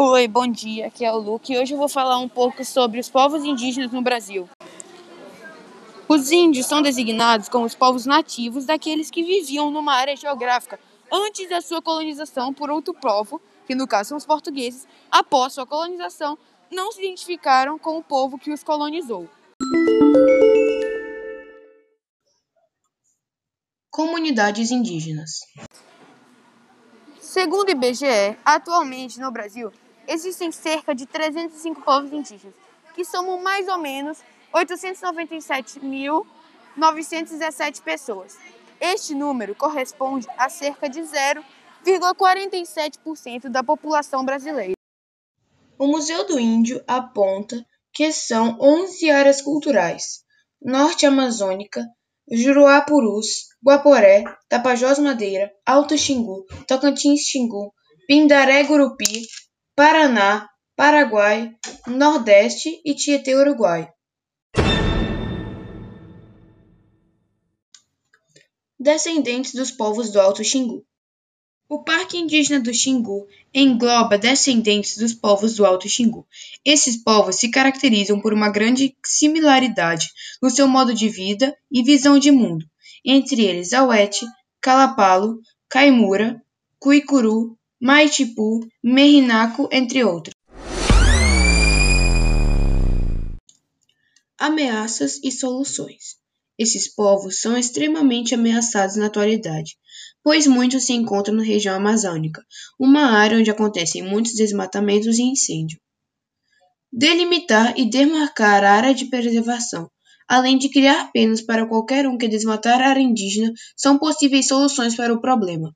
Oi, bom dia. Aqui é o Luke e hoje eu vou falar um pouco sobre os povos indígenas no Brasil. Os índios são designados como os povos nativos daqueles que viviam numa área geográfica antes da sua colonização por outro povo, que no caso são os portugueses, após sua colonização, não se identificaram com o povo que os colonizou. Comunidades indígenas. Segundo o IBGE, atualmente no Brasil existem cerca de 305 povos indígenas, que somam mais ou menos 897.917 pessoas. Este número corresponde a cerca de 0,47% da população brasileira. O Museu do Índio aponta que são 11 áreas culturais: Norte Amazônica, Juruá-Purus, Guaporé, Tapajós Madeira, Alto Xingu, Tocantins Xingu, Pindaré-Gurupi, Paraná, Paraguai, Nordeste e Tietê-Uruguai. Descendentes dos povos do Alto Xingu. O Parque Indígena do Xingu engloba descendentes dos povos do Alto Xingu. Esses povos se caracterizam por uma grande similaridade no seu modo de vida e visão de mundo, entre eles Auete, Calapalo, Caimura, Cuicuru, Maitipu, Merinaco, entre outros. Ameaças e soluções. Esses povos são extremamente ameaçados na atualidade, pois muitos se encontram na região amazônica, uma área onde acontecem muitos desmatamentos e incêndios. Delimitar e demarcar a área de preservação, além de criar penas para qualquer um que desmatar a área indígena, são possíveis soluções para o problema.